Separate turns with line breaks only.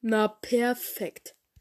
Na perfekt.